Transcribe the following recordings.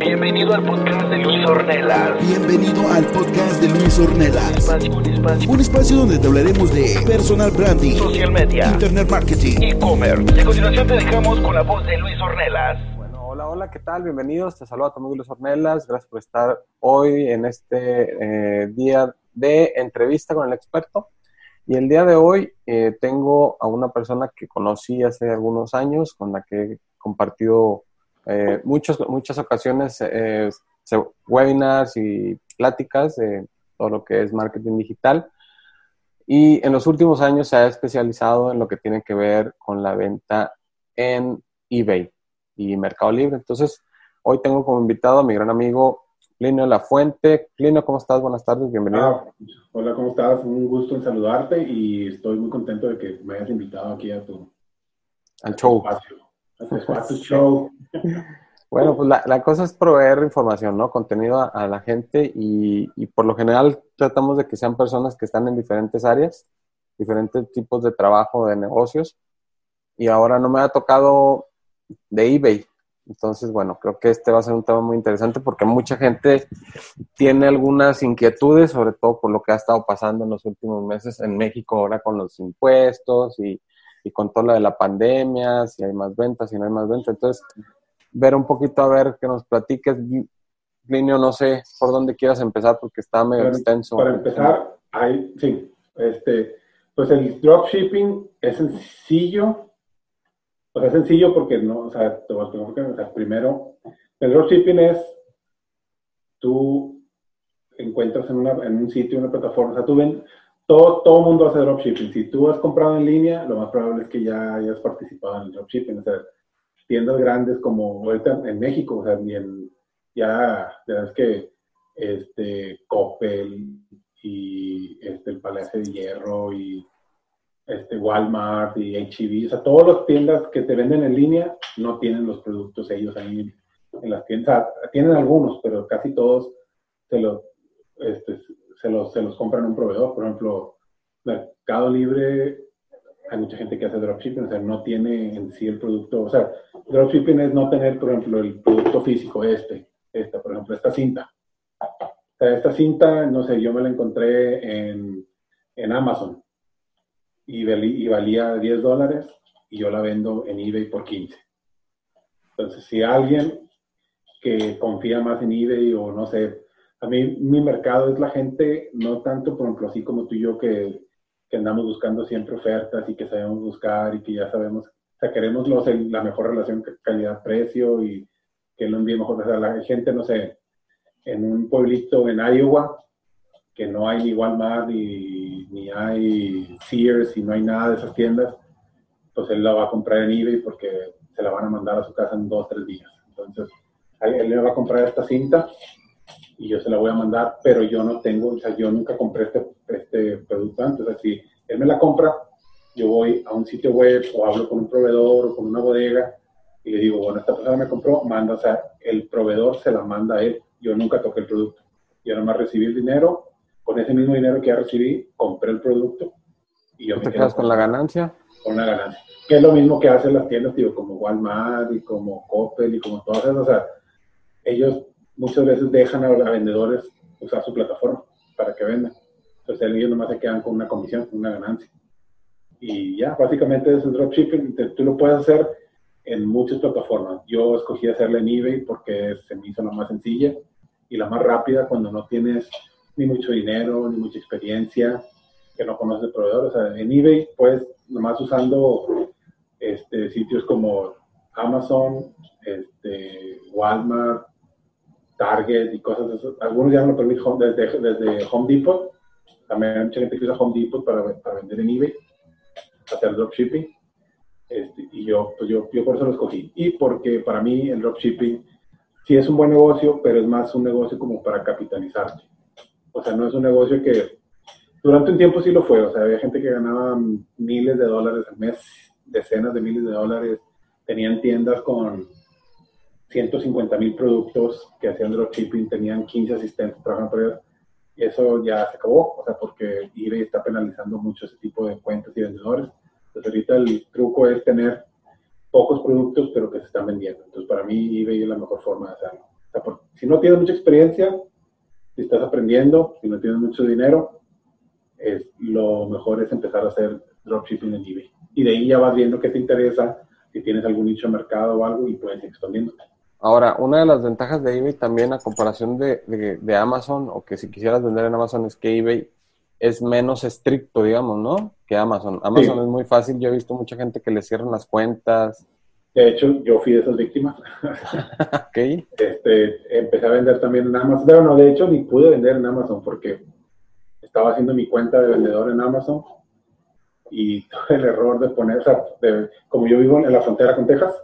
Bienvenido al podcast de Luis Ornelas. Bienvenido al podcast de Luis Ornelas. Espacio, un espacio. Un espacio donde te hablaremos de personal branding, Social media. internet marketing, E-commerce. Y a continuación te dejamos con la voz de Luis Ornelas. Bueno, hola, hola, ¿qué tal? Bienvenidos. Te saluda tu amigo Luis Ornelas. Gracias por estar hoy en este eh, día de entrevista con el experto. Y el día de hoy eh, tengo a una persona que conocí hace algunos años, con la que he compartido eh, muchos, muchas ocasiones eh, webinars y pláticas de todo lo que es marketing digital. Y en los últimos años se ha especializado en lo que tiene que ver con la venta en eBay y Mercado Libre. Entonces, hoy tengo como invitado a mi gran amigo Plinio La Fuente. Plinio, ¿cómo estás? Buenas tardes, bienvenido. Ah, hola, ¿cómo estás? Un gusto en saludarte y estoy muy contento de que me hayas invitado aquí a tu, al show. a tu show. Bueno, pues la, la cosa es proveer información, ¿no? Contenido a, a la gente y, y por lo general tratamos de que sean personas que están en diferentes áreas, diferentes tipos de trabajo, de negocios. Y ahora no me ha tocado de eBay. Entonces, bueno, creo que este va a ser un tema muy interesante porque mucha gente tiene algunas inquietudes, sobre todo por lo que ha estado pasando en los últimos meses en México ahora con los impuestos y, y con todo lo de la pandemia, si hay más ventas, si no hay más ventas. Entonces, ver un poquito a ver que nos platiques. Plinio, no sé por dónde quieras empezar porque está medio Para- extenso. Para empezar, hay, sí, este, pues el dropshipping es sencillo, o sea, es sencillo porque no, o sea, te voy a- tengo que- o sea, primero, el dropshipping es, tú encuentras en, una, en un sitio, una plataforma, o sea, tú ven, todo, todo mundo hace dropshipping. Si tú has comprado en línea, lo más probable es que ya hayas participado en el dropshipping, o sea, tiendas grandes como en México, o sea, ni en, ya, ya es que este, Coppel y este, el Palacio de Hierro y este, Walmart y H-E-B, o sea, todas las tiendas que te venden en línea no tienen los productos ellos ahí en las tiendas. Tienen algunos, pero casi todos se los, este, se los, se los compran a un proveedor. Por ejemplo, Mercado Libre, hay mucha gente que hace dropshipping, o sea, no tiene en sí el producto. O sea, dropshipping es no tener, por ejemplo, el producto físico, este, esta, por ejemplo, esta cinta. O sea, esta cinta, no sé, yo me la encontré en, en Amazon y, y valía 10 dólares y yo la vendo en eBay por 15. Entonces, si alguien que confía más en eBay o no sé, a mí mi mercado es la gente, no tanto, por ejemplo, así como tú y yo que, que andamos buscando siempre ofertas y que sabemos buscar y que ya sabemos, o sea, queremos los, la mejor relación ca- calidad-precio y que lo envíe mejor. O sea, la gente, no sé, en un pueblito en Iowa, que no hay ni Walmart ni, ni hay Sears y no hay nada de esas tiendas, pues él la va a comprar en eBay porque se la van a mandar a su casa en dos, tres días. Entonces, él le va a comprar esta cinta y yo se la voy a mandar, pero yo no tengo, o sea, yo nunca compré este, este producto antes. O sea, si él me la compra, yo voy a un sitio web o hablo con un proveedor o con una bodega y le digo, bueno, esta persona me compró, manda, o sea, el proveedor se la manda a él. Yo nunca toqué el producto. Yo nomás recibí el dinero, con ese mismo dinero que ya recibí, compré el producto y yo ¿Tú me te quedo quedas con la ganancia? con una ganancia. Que es lo mismo que hacen las tiendas, digo, como Walmart y como Coppel y como todas esas. O sea, ellos muchas veces dejan a los vendedores usar su plataforma para que vendan. Entonces ellos nomás se quedan con una comisión, una ganancia. Y ya, básicamente es el dropshipping. Tú lo puedes hacer en muchas plataformas. Yo escogí hacerla en eBay porque se me hizo la más sencilla y la más rápida cuando no tienes ni mucho dinero, ni mucha experiencia, que no conoces el proveedor. O sea, en eBay, pues, nomás usando este, sitios como Amazon, este, Walmart, Target y cosas así. Algunos ya lo permiten home- desde, desde Home Depot. También hay mucha gente que usa Home Depot para, para vender en eBay, hacer dropshipping. Este, y yo, pues yo, yo por eso lo escogí. Y porque para mí el dropshipping sí es un buen negocio, pero es más un negocio como para capitalizarte. O sea, no es un negocio que durante un tiempo sí lo fue. O sea, había gente que ganaba miles de dólares al mes, decenas de miles de dólares. Tenían tiendas con 150 mil productos que hacían dropshipping, tenían 15 asistentes trabajando por ellos. Eso ya se acabó, o sea, porque eBay está penalizando mucho ese tipo de cuentas y vendedores. Entonces, ahorita el truco es tener pocos productos, pero que se están vendiendo. Entonces, para mí, eBay es la mejor forma de hacerlo. O sea, por- si no tienes mucha experiencia, si estás aprendiendo, si no tienes mucho dinero, es, lo mejor es empezar a hacer dropshipping en eBay. Y de ahí ya vas viendo qué te interesa, si tienes algún nicho de mercado o algo y puedes ir expandiéndote. Ahora, una de las ventajas de eBay también a comparación de, de, de Amazon, o que si quisieras vender en Amazon, es que eBay es menos estricto, digamos, ¿no? Que Amazon. Amazon Sí. es muy fácil. Yo he visto mucha gente que le cierran las cuentas. De hecho, yo fui de esas víctimas. ok. este, empecé a vender también en Amazon. Pero no, de hecho, ni pude vender en Amazon porque estaba haciendo mi cuenta de vendedor en Amazon y el error de poner, o sea, de- como yo vivo en la frontera con Texas,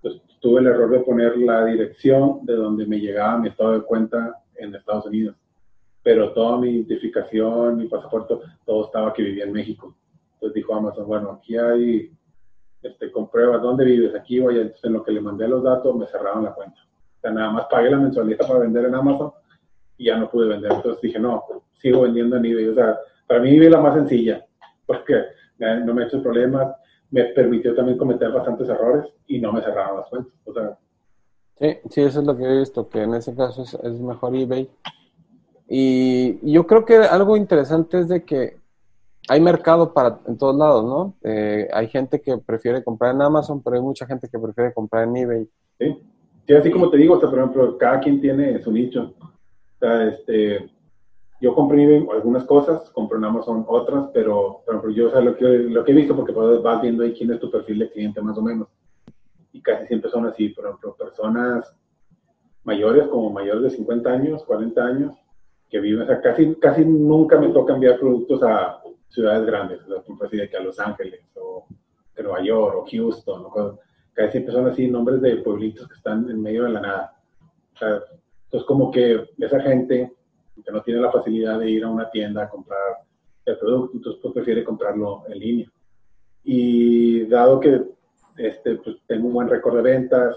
pues tuve el error de poner la dirección de donde me llegaba mi estado de cuenta en Estados Unidos. Pero toda mi identificación, mi pasaporte, todo estaba que vivía en México. Entonces dijo Amazon, bueno, aquí hay, este, compruebas dónde vives, aquí allá. Entonces en lo que le mandé los datos me cerraron la cuenta. O sea, nada más pagué la mensualidad para vender en Amazon y ya no pude vender. Entonces dije, no, sigo vendiendo en eBay. O sea, para mí eBay es la más sencilla, porque no me ha hecho problemas, me permitió también cometer bastantes errores y no me cerraron las cuentas. O sea, Sí, sí, eso es lo que he visto, que en ese caso es, es mejor eBay. Y, y yo creo que algo interesante es de que hay mercado para en todos lados, ¿no? Eh, hay gente que prefiere comprar en Amazon, pero hay mucha gente que prefiere comprar en eBay. ¿sí? Sí, así como te digo, o sea, por ejemplo, cada quien tiene su nicho. O sea, este, yo compré algunas cosas, compré en Amazon otras, pero, ejemplo, yo o sea, lo, que, lo que he visto, porque pues, vas viendo ahí quién es tu perfil de cliente más o menos. Y casi siempre son así, por ejemplo, personas mayores, como mayores de 50 años, 40 años, que viven, o sea, casi, casi nunca me toca enviar productos a ciudades grandes, o sea, así de que a Los Ángeles, o Nueva York, o Houston, o cosas casi siempre son así nombres de pueblitos que están en medio de la nada. O sea, entonces como que esa gente que no tiene la facilidad de ir a una tienda a comprar el producto, entonces pues prefiere comprarlo en línea. Y dado que este, pues, tengo un buen récord de ventas,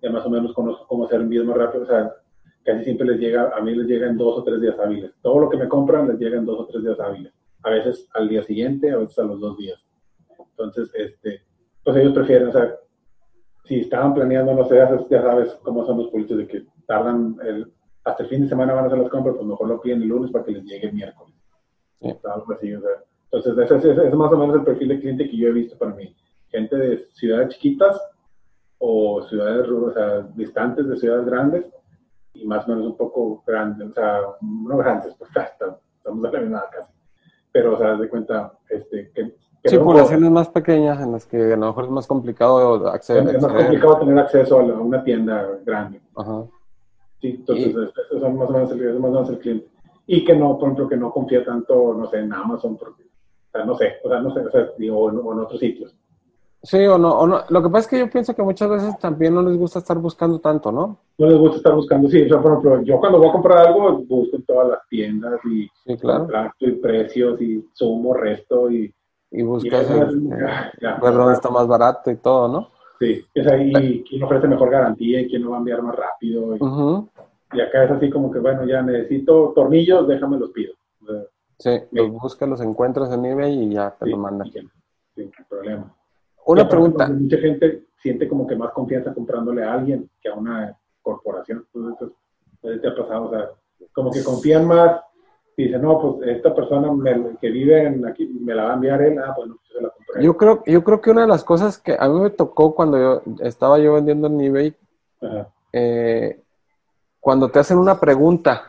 ya más o menos conozco cómo hacer envíos más rápido, o sea, casi siempre les llega, a mí les llega en dos o tres días hábiles. Todo lo que me compran les llega en dos o tres días hábiles. A veces al día siguiente, a veces a los dos días. Entonces, este, pues ellos prefieren, o sea, si estaban planeando, no sé, ya sabes cómo son los políticos de que tardan el, hasta el fin de semana van a hacer las compras, pues mejor lo piden el lunes para que les llegue el miércoles. Sí. Algo así, o sea, entonces, ese, ese- ese es más o menos el perfil de cliente que yo he visto para mí. Gente de ciudades chiquitas o ciudades o sea, distantes de ciudades grandes y más o menos un poco grandes, o sea, no grandes, pues hasta, estamos a la misma casi. Pero, o sea, de cuenta, este, que, Sí, poblaciones más pequeñas en las que a lo mejor es más complicado acceder. es más acceder. complicado tener acceso a, la- a una tienda grande. Ajá. Sí, entonces Y- es- eso es más o menos el, es más o menos el cliente. Y que no, por ejemplo, que no confía tanto, no sé, en Amazon, porque, o sea, no sé, o sea, no sé, o sea, digo, o en, o en otros sitios. Sí o no, o no. Lo que pasa es que yo pienso que muchas veces también no les gusta estar buscando tanto, ¿no? No les gusta estar buscando, sí, o sea, por ejemplo, yo cuando voy a comprar algo, busco en todas las tiendas y Sí, claro. y precios y sumo, resto y... Y y buscas eso es- este, ah, ya. ver dónde está más barato y todo, ¿no? Sí, sea, y quién ofrece mejor garantía y quién lo va a enviar más rápido. Y, acá es así como que, bueno, ya necesito tornillos, déjame los pido. O sea, Sí, los buscas, los encuentras en eBay y ya te sí, lo mandan. sin problema. Una aparte, pregunta. pues, Mucha gente siente como que más confianza comprándole a alguien que a una corporación. Entonces, eso te ha pasado, o sea, como que confían más. Y dicen, no, pues esta persona me- que vive en aquí me la va a enviar él, ah, pues, se la compré. Yo creo, yo creo que una de las cosas que a mí me tocó cuando yo estaba yo vendiendo en eBay, Ajá. eh, cuando te hacen una pregunta,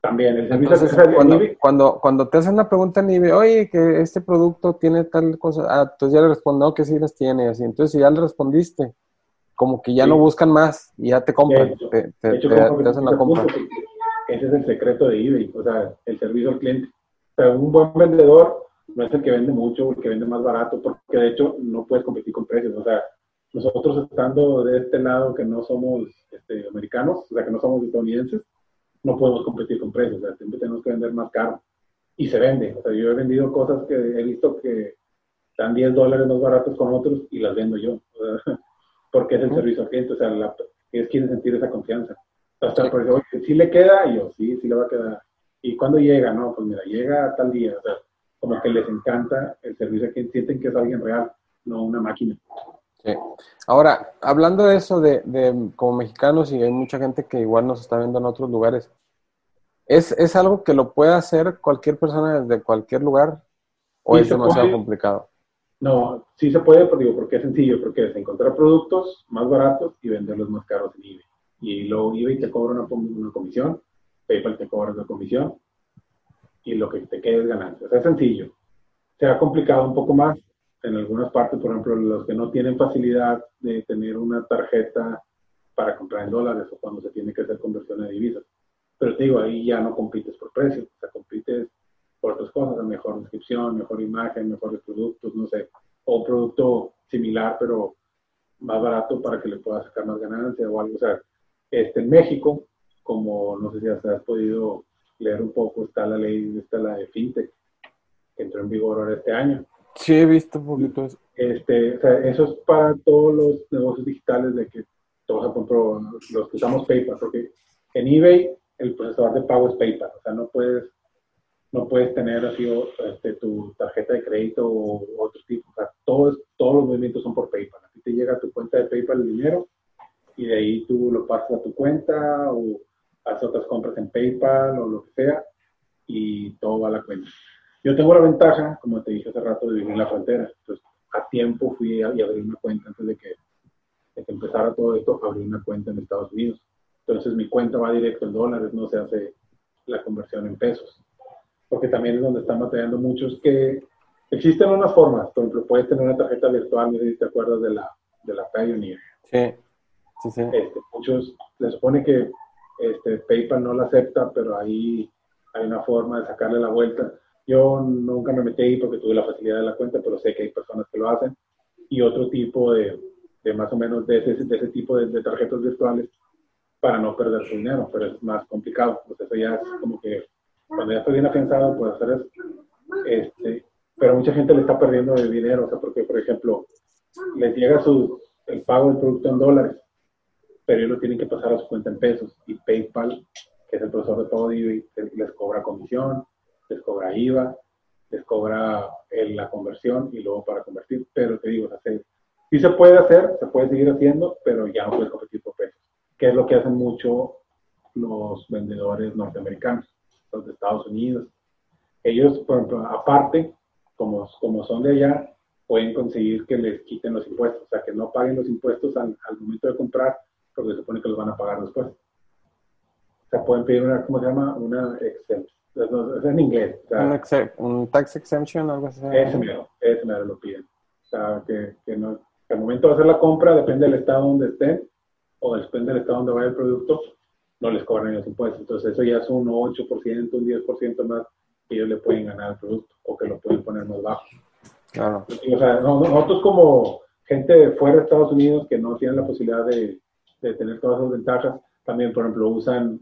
También, el servicio Entonces, que sale cuando, en eBay, cuando, cuando te hacen una pregunta en eBay, oye, que este producto tiene tal cosa, ah, entonces ya le respondo, no, que sí las tiene, así. Entonces, si ya le respondiste, como que ya Sí. no buscan más y ya te compran, hecho, te, te- de hecho, te- como que te hacen la compra. Ese es el secreto de eBay, o sea, el servicio al cliente. O sea, un buen vendedor no es el que vende mucho o el que vende más barato, porque de hecho no puedes competir con precios. O sea, nosotros estando de este lado que no somos este, americanos, o sea, que no somos estadounidenses, no podemos competir con precios, o sea, siempre tenemos que vender más caro. Y se vende. O sea, yo he vendido cosas que he visto que están 10 dólares más baratos con otros y las vendo yo. O sea, porque es el servicio al cliente, o sea, la, ellos quieren sentir esa confianza. Hasta oye, ¿sí le queda? Y yo, sí, sí le va a quedar. ¿Y cuándo llega? No, pues mira, llega tal día. O sea, como que les encanta el servicio cliente, sienten que es alguien real, no una máquina. Sí. Ahora, hablando de eso, de, de como mexicanos y hay mucha gente que igual nos está viendo en otros lugares, ¿es, es algo que lo puede hacer cualquier persona desde cualquier lugar o Sí, es demasiado puede. complicado? No, sí se puede, pero digo, porque es sencillo, porque es encontrar productos más baratos y venderlos más caros en eBay. Y luego eBay te cobra una, com- una comisión, PayPal te cobra una comisión y lo que te quede es ganancia. O sea, es sencillo. Se ha complicado un poco más en algunas partes, por ejemplo, los que no tienen facilidad de tener una tarjeta para comprar en dólares o cuando se tiene que hacer conversión de divisas. Pero te digo, ahí ya no compites por precio, o sea, compites por otras cosas, mejor descripción, mejor imagen, mejores productos, no sé, o producto similar pero más barato para que le puedas sacar más ganancia o algo. O este, en México, como no sé si has, has podido leer un poco, está la ley, está la de FinTech, que entró en vigor ahora este año. Sí, he visto un poquito eso. Este, o sea, eso es para todos los negocios digitales de que todos compro, los que usamos PayPal, porque en eBay el procesador de pago es PayPal, o sea, no puedes, no puedes tener así este, tu tarjeta de crédito o otro tipo, o sea, todos, todos los movimientos son por PayPal. A ti te llega a tu cuenta de PayPal el dinero y de ahí tú lo pasas a tu cuenta o haces otras compras en PayPal o lo que sea y todo va a la cuenta. Yo tengo la ventaja, como te dije hace rato, de vivir en la frontera. Entonces, a tiempo fui a, y abrí una cuenta antes de que, de que empezara todo esto, abrí una cuenta en Estados Unidos. Entonces, mi cuenta va directo en dólares, no se hace la conversión en pesos. Porque también es donde están batallando muchos que existen unas formas. Por ejemplo, puedes tener una tarjeta virtual, no sé si te acuerdas de la, de la Pioneer. Sí, sí, sí. Este, muchos, se supone que este, PayPal no la acepta, pero ahí hay una forma de sacarle la vuelta. Yo nunca me metí ahí porque tuve la facilidad de la cuenta, pero sé que hay personas que lo hacen. Y otro tipo de, de más o menos de ese, de ese tipo de, de tarjetas virtuales para no perder su dinero, pero es más complicado. Pues eso ya es como que cuando ya estás bien afianzado, puedes hacer eso. Este, pero mucha gente le está perdiendo el dinero, o sea, porque, por ejemplo, les llega su, el pago del producto en dólares, pero ellos lo tienen que pasar a su cuenta en pesos. Y PayPal, que es el profesor de pago de eBay, les cobra comisión, les cobra IVA, les cobra el- la conversión y luego para convertir. Pero te digo, o sea, se- sí se puede hacer, se puede seguir haciendo, pero ya no puedes competir por pesos, que es lo que hacen mucho los vendedores norteamericanos, los de Estados Unidos. Ellos, por ejemplo, aparte, como, como son de allá, pueden conseguir que les quiten los impuestos, o sea, que no paguen los impuestos al, al momento de comprar, porque se supone que los van a pagar después. O sea, pueden pedir una, ¿cómo se llama? Una exemption. No, Es en inglés. O sea, Un, exe- un tax exemption, algo así. ese mero, ese mero lo piden. O sea, que, que no, que al momento de hacer la compra, depende del estado donde estén, o depende del estado donde vaya el producto, no les cobran los impuestos. Entonces, eso ya es un 8%, un 10% más que ellos le pueden ganar al producto, o que lo pueden poner más bajo. Claro. O sea, no- no- nosotros como gente de fuera de Estados Unidos que no tienen la posibilidad de, de tener todas esas ventajas, también, por ejemplo, usan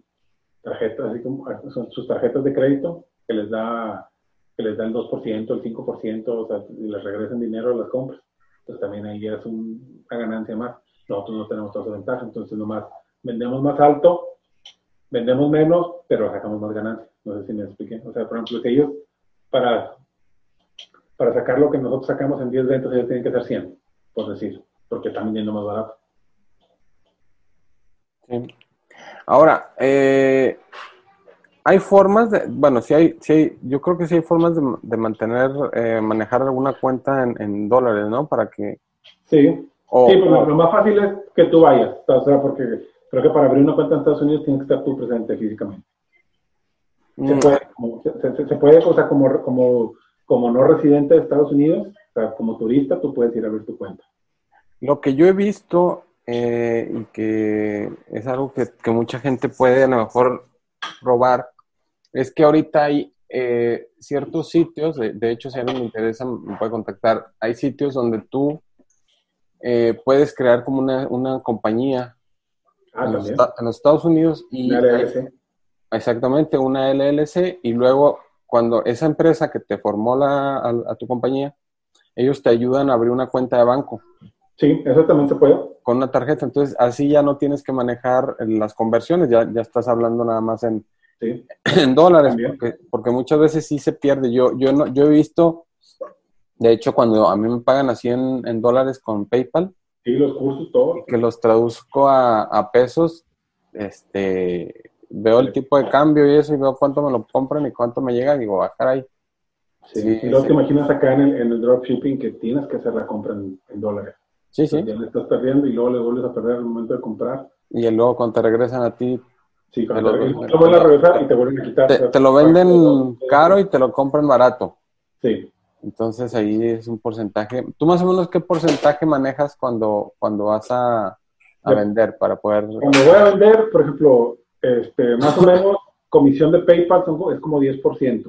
tarjetas, así como son sus tarjetas de crédito que les da que les da el 2%, el 5%, o sea, y les regresan dinero a las compras. Entonces también ahí es un- una ganancia más. Nosotros no tenemos toda esa ventaja, entonces nomás vendemos más alto, vendemos menos, pero sacamos más ganancias. No sé si me expliqué. O sea, por ejemplo, que ellos, para, para sacar lo que nosotros sacamos en 10 ventas, ellos tienen que hacer 100, por decir, porque están vendiendo más barato. Sí. Ahora, eh, hay formas de, bueno, sí hay, sí hay, yo creo que sí hay formas de, de mantener, eh, manejar alguna cuenta en, en dólares, ¿no? Para que, Sí, o, sí, pero lo, o- lo más fácil es que tú vayas, o sea, porque creo que para abrir una cuenta en Estados Unidos tienes que estar tú presente físicamente. Se mm, puede, como, se, se- se puede, o sea, como, como, como no residente de Estados Unidos, o sea, como turista, tú puedes ir a abrir tu cuenta. Lo que yo he visto eh, y que es algo que, que mucha gente puede a lo mejor probar es que ahorita hay eh, ciertos sitios, de, de hecho si a alguien le interesa me puede contactar, hay sitios donde tú eh, puedes crear como una, una compañía Ah, en, los, en Estados Unidos y Una LLC. exactamente una LLC y luego cuando esa empresa que te formó la, a, a tu compañía, ellos te ayudan a abrir una cuenta de banco Sí, eso también se puede. con una tarjeta. Entonces, así ya no tienes que manejar las conversiones, ya, ya estás hablando nada más en, Sí, en dólares, porque, porque muchas veces sí se pierde. Yo, yo, no, yo he visto, de hecho, cuando a mí me pagan así en, en dólares con PayPal, Sí, los cursos, todo. que los traduzco a, a pesos, este, veo el tipo de cambio y eso y veo cuánto me lo compran y cuánto me llega digo, ah, caray. Sí, Sí, y luego sí. te imaginas acá en el, en el dropshipping que tienes que hacer la compra en, en dólares. Sí, sí. Ya le estás perdiendo y luego le vuelves a perder al momento de comprar. Y luego cuando te regresan a ti, Sí, Te cuando lo- te, te lo vuelven a regresar y te vuelven a quitar. te, te lo venden caro y te lo compran barato. Sí. Entonces ahí es un porcentaje. ¿Tú más o menos qué porcentaje manejas cuando, cuando vas a, a vender para poder... Cuando voy a vender, por ejemplo, este, más o menos, comisión de PayPal son es como 10%.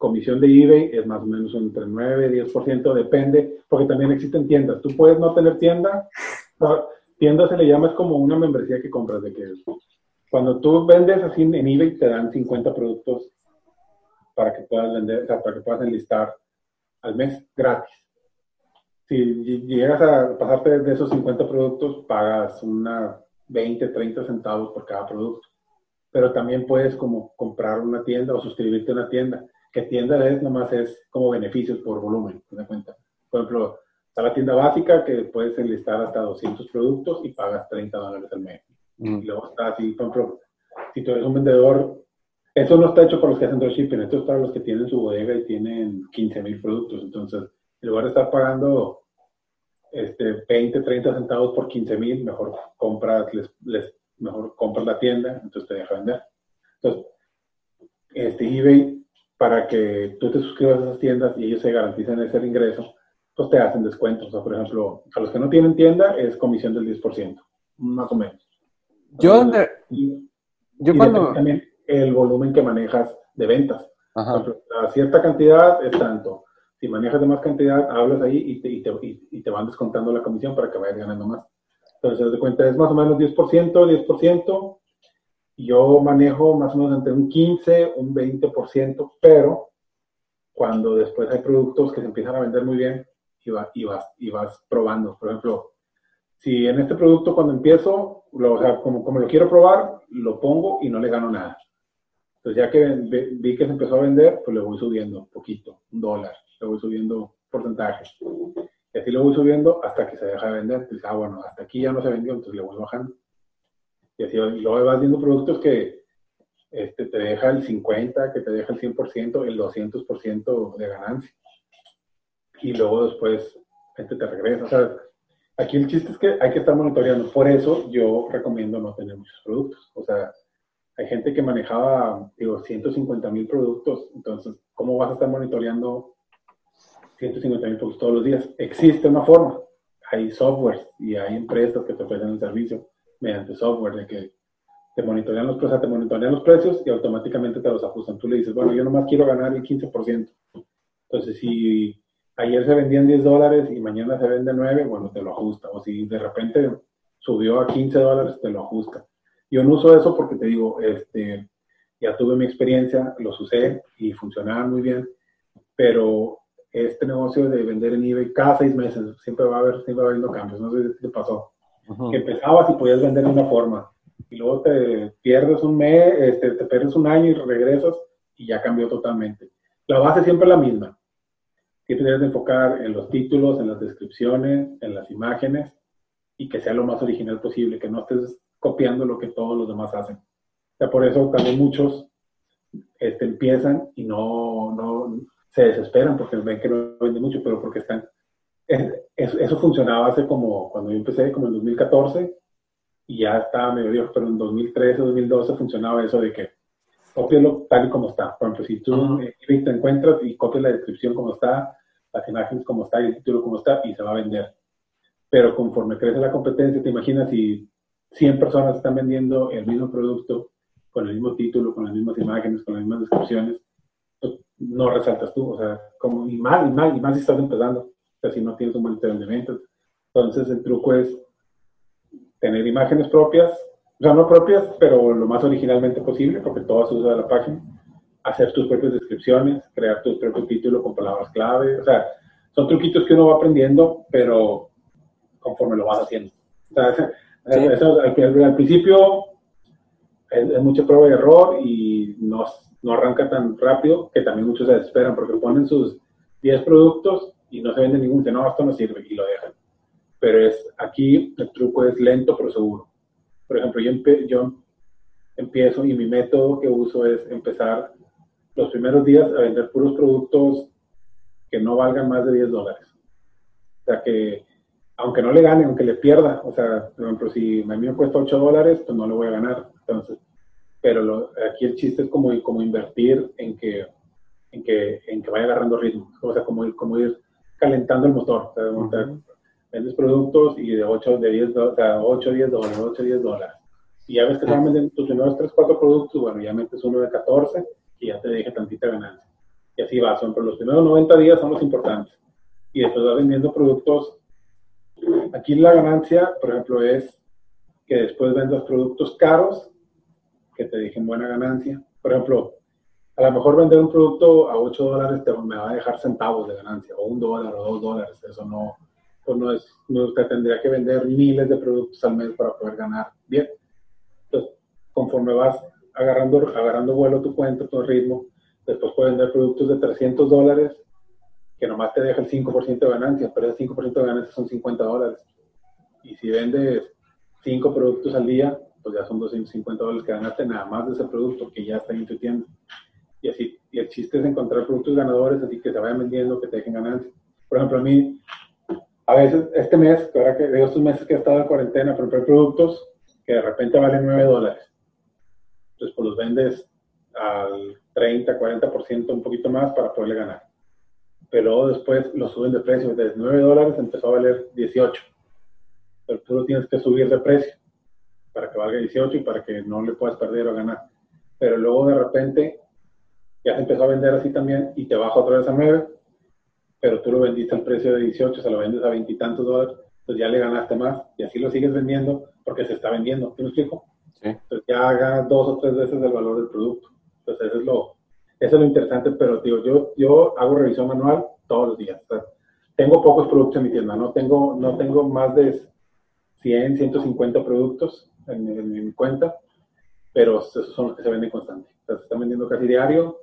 Comisión de eBay es más o menos entre 9 y 10%, depende, porque también existen tiendas. Tú puedes no tener tienda. tienda se le llama, es como una membresía que compras, de que cuando tú vendes así en eBay te dan 50 productos para que puedas vender, para que puedas enlistar al mes gratis. Si ll- llegas a pasarte de esos 50 productos, pagas una 20, 30 centavos por cada producto. Pero también puedes como comprar una tienda o suscribirte a una tienda. Que tienda es? Nomás es como beneficios por volumen, ¿te das cuenta? Por ejemplo, está la tienda básica que puedes enlistar hasta 200 productos y pagas 30 dólares al mes. Mm, Y luego está así, por ejemplo, si tú eres un vendedor, eso no está hecho para los que hacen dropshipping, esto es para los que tienen su bodega y tienen 15 mil productos. Entonces, en lugar de estar pagando este, 20, 30 centavos por 15 mil, mejor compras, les, les- mejor compras la tienda, entonces te deja vender. Entonces, este eBay, para que tú te suscribas a esas tiendas y ellos se garanticen ese ingreso, pues te hacen descuentos. O sea, por ejemplo, a los que no tienen tienda es comisión del 10%, más o menos. Yo, donde, Y- yo y cuando... también el volumen que manejas de ventas. Por Ajá. ejemplo, a cierta cantidad es tanto. Si manejas de más cantidad, hablas ahí y te, y te, y- te van descontando la comisión para que vayas ganando más. Entonces, de cuenta, es más o menos 10%, 10%. Yo manejo más o menos entre un 15, un 20%, pero cuando después hay productos que se empiezan a vender muy bien y, va- y, vas, y vas probando. Por ejemplo, si en este producto cuando empiezo, lo, o sea, como, como lo quiero probar, lo pongo y no le gano nada. Entonces ya que vi que se empezó a vender, pues le voy subiendo poquito, un dólar, le voy subiendo porcentaje. Y así lo voy subiendo hasta que se deja de vender. Entonces, ah, bueno, hasta aquí ya no se vendió, entonces le voy bajando. Y así luego vas viendo productos que este, te deja el 50, que te deja el 100%, el 200% de ganancia. Y luego después este te regresa. O sea, aquí el chiste es que hay que estar monitoreando. Por eso yo recomiendo no tener muchos productos. O sea, hay gente que manejaba, digo, 150 mil productos. Entonces, ¿cómo vas a estar monitoreando 150 mil productos todos los días? Existe una forma. Hay softwares y hay empresas que te ofrecen el servicio mediante software de que te monitorean los precios, te monitorean los precios y automáticamente te los ajustan. Tú le dices, bueno, yo nomás quiero ganar el 15%. Entonces, si ayer se vendían 10 dólares y mañana se vende 9, bueno, te lo ajusta. O si de repente subió a 15 dólares, te lo ajusta. Yo no uso eso porque te digo, este, ya tuve mi experiencia, los usé y funcionaban muy bien, pero este negocio de vender en eBay cada seis meses, siempre va a haber, siempre va habiendo cambios. No sé si te pasó Que empezabas y podías vender de una forma y luego te pierdes un mes, este, te pierdes un año y regresas y ya cambió totalmente. La base siempre es la misma. Siempre debes de enfocar en los títulos, en las descripciones, en las imágenes y que sea lo más original posible, que no estés copiando lo que todos los demás hacen. O por eso también muchos este, empiezan y no, no se desesperan porque ven que no venden mucho, pero porque están es- eso, eso funcionaba hace como, cuando yo empecé, como en 2014, y ya estaba medio viejo, pero en 2013, 2012 funcionaba eso de que cópialo tal y como está. Por ejemplo, si tú Ujú. en eBay te encuentras y copias la descripción como está, las imágenes como está y el título como está, y se va a vender. Pero conforme crece la competencia, te imaginas si 100 personas están vendiendo el mismo producto, con el mismo título, con las mismas imágenes, con las mismas descripciones, pues no resaltas tú, o sea, como, y más, y más, y más si estás empezando, si no tienes un buen sistema de ventas. Entonces, el truco es tener imágenes propias, o sea, no propias, pero lo más originalmente posible, porque todo se usa de la página, hacer tus propias descripciones, crear tu propio título con palabras clave, o sea, son truquitos que uno va aprendiendo, pero conforme lo vas haciendo. O sea, Sí. eso, al- al principio es, es mucha prueba y error y no, no arranca tan rápido que también muchos se desesperan porque ponen sus 10 productos y no se vende ninguno, dicen, no, esto no sirve y lo dejan. pero es aquí el truco es lento pero seguro. Por ejemplo, yo, empe- yo empiezo y mi método que uso es empezar los primeros días a vender puros productos que no valgan más de 10 dólares. O sea que, aunque no le gane, aunque le pierda, o sea, por ejemplo, si a mí me cuesta 8 dólares, pues no le voy a ganar. Entonces, pero lo- aquí el chiste es como, como invertir en que, en, que, en que vaya agarrando ritmo, o sea, como como ir calentando el motor. O sea, o sea, vendes productos y de 8, de 10, do- o sea, 8, 10 dólares, 8, 10 dólares. Y ya ves que vendiendo tus primeros 3, 4 productos, bueno, ya metes uno de 14 y ya te deje tantita ganancia. Y así va, son, pero los primeros 90 días son los importantes. Y después vas vendiendo productos. Aquí la ganancia, por ejemplo, es que después vendas productos caros que te dejen buena ganancia. Por ejemplo, a lo mejor vender un producto a 8 dólares te, me va a dejar centavos de ganancia, o un dólar o dos dólares. Eso no, pues no es, no, te tendría que vender miles de productos al mes para poder ganar bien. Entonces, conforme vas agarrando, agarrando vuelo tu cuenta, tu ritmo, después puedes vender productos de 300 dólares que nomás te deja el 5% de ganancia, pero el 5% de ganancia son 50 dólares. Y si vendes 5 productos al día, pues ya son 250 dólares que ganaste nada más de ese producto que ya está en tu tienda. Y así, y el chiste es encontrar productos ganadores, así que se vayan vendiendo, que te dejen ganancia. Por ejemplo, a mí, a veces este mes, ahora que de estos meses que he estado en cuarentena, compré productos que de repente valen 9 dólares. Entonces, pues los vendes al 30, 40%, un poquito más para poderle ganar. Pero después lo suben de precio. Desde 9 dólares empezó a valer 18. Pero tú lo tienes que subir de precio para que valga 18 y para que no le puedas perder o ganar. Pero luego de repente ya se empezó a vender así también y te baja otra vez a 9, pero tú lo vendiste al precio de 18, se lo vendes a 20 y tantos dólares, pues ya le ganaste más y así lo sigues vendiendo porque se está vendiendo. ¿Sí me explico? Sí. Entonces ya ganas dos o tres veces el valor del producto. Entonces eso es lo, eso es lo interesante, pero digo, yo, yo hago revisión manual todos los días. O sea, tengo pocos productos en mi tienda, no tengo, no tengo más de 100, 150 productos en, en- en mi cuenta, pero esos son los que se venden constante. O sea, se están vendiendo casi diario,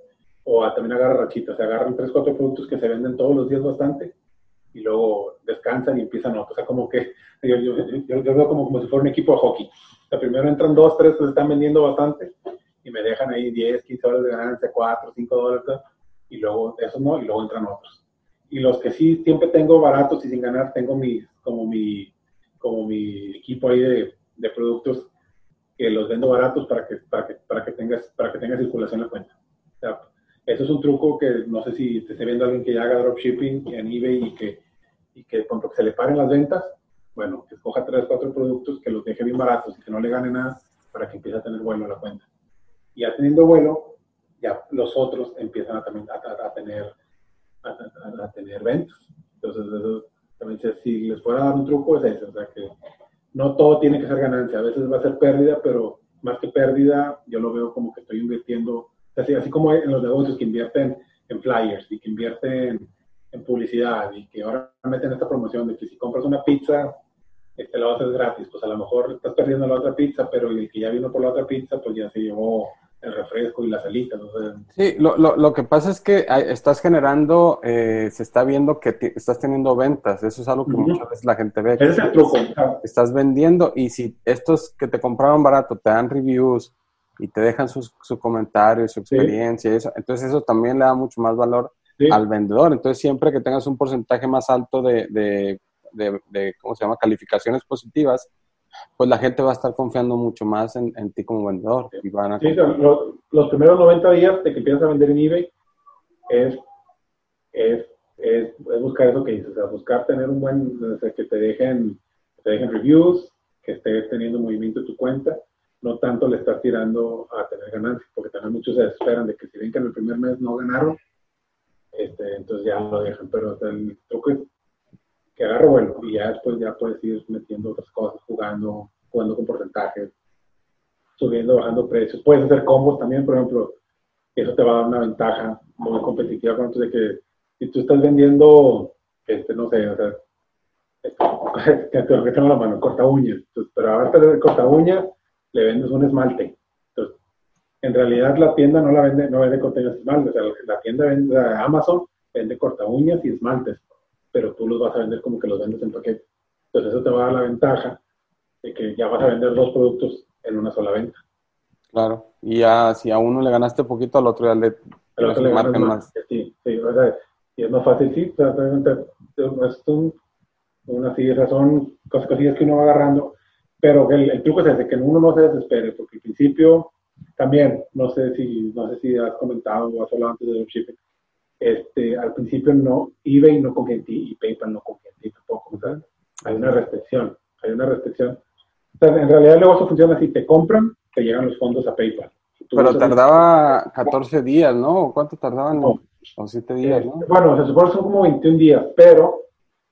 o a- también agarra rachitas, se agarran 3, 4 productos que se venden todos los días bastante, y luego descansan y empiezan otros. O sea, como que yo, yo, yo- yo veo como, como si fuera un equipo de hockey. O sea, primero entran 2, 3 que se están vendiendo bastante, y me dejan ahí 10, 15 dólares de ganancia, 4, 5 dólares, y luego eso no, y luego entran otros. Y los que sí siempre tengo baratos y sin ganar, tengo mi, como mi, como mi equipo ahí de, de productos que los vendo baratos para que, para que, para que tengas, para que tenga circulación la cuenta. O sea, eso es un truco que no sé si te esté viendo alguien que ya haga dropshipping en eBay y que, y que que se le paren las ventas, bueno, que escoja tres, cuatro productos que los deje bien baratos y que no le gane nada para que empiece a tener vuelo a la cuenta. Y ya teniendo vuelo, ya los otros empiezan a, también a, tener, a, tener ventas. Entonces, eso también, si- les fuera a dar un truco, es ese, o sea, que no todo tiene que ser ganancia, a veces va a ser pérdida, pero más que pérdida, yo lo veo como que estoy invirtiendo, así, así como en los negocios que invierten en flyers y que invierten en publicidad y que ahora meten esta promoción de que si compras una pizza, este, la vas a hacer gratis, pues a lo mejor estás perdiendo la otra pizza, pero el que ya vino por la otra pizza, pues ya se llevó el refresco y las alitas, o sea, Sí, lo, lo, lo que pasa es que estás generando, eh, se está viendo que estás teniendo ventas. Eso es algo que muchas veces la gente ve. ese es el truco. Estás vendiendo y si estos que te compraron barato te dan reviews y te dejan sus, su comentario, su Sí. experiencia, y eso, entonces eso también le da mucho más valor sí. al vendedor. Entonces siempre que tengas un porcentaje más alto de, de, de, de, ¿cómo se llama? Calificaciones positivas, pues la gente va a estar confiando mucho más en, en ti como vendedor y van a Sí, o sea, lo- los primeros 90 días de que a vender en eBay es, es, es, es buscar eso que dices, o sea, buscar tener un buen, o sea, que te dejen, que te dejen reviews, que estés teniendo movimiento en tu cuenta, no tanto le estás tirando a tener ganancias, porque también muchos se desesperan de que si ven que en el primer mes no ganaron, este, entonces ya lo dejan, pero o sea, el truco es que agarre vuelo y ya después ya puedes ir metiendo otras cosas, jugando, jugando con porcentajes, subiendo, bajando precios. Puedes hacer combos también, por ejemplo, eso te va a dar una ventaja muy competitiva esto de que si tú estás vendiendo, este, no sé, o sea, que tengo la mano, corta uñas, pero ahora de corta uña le vendes un esmalte. Entonces, en realidad la tienda no la vende, no vende y esmaltes, o sea, la tienda vende, sea, Amazon vende corta uñas y esmaltes, pero tú los vas a vender como que los vendes en paquete. Entonces, eso te va a dar la ventaja de que ya vas a vender dos productos en una sola venta. Claro, y ya si a uno le ganaste poquito, al otro ya le, El otro le ganas más. Sí, sí, o sea, y es más fácil, sí, o sea, es un, una, sí, esas son cosas, cosillas que uno va agarrando, pero el, el truco es ese, que uno no se desespere, porque al principio, también, no sé si, no sé si has comentado o has hablado antes de dropshipping, este, al principio no, eBay no confía en ti y PayPal no confía en ti tampoco, sea, hay una restricción, hay una restricción. O sea, en realidad el negocio funciona así, te compran, te llegan los fondos a PayPal. Pero tardaba 14 días, ¿no? ¿Cuánto tardaban? No. O 7 días, Eh, ¿no? Bueno, se supone que son como 21 días, pero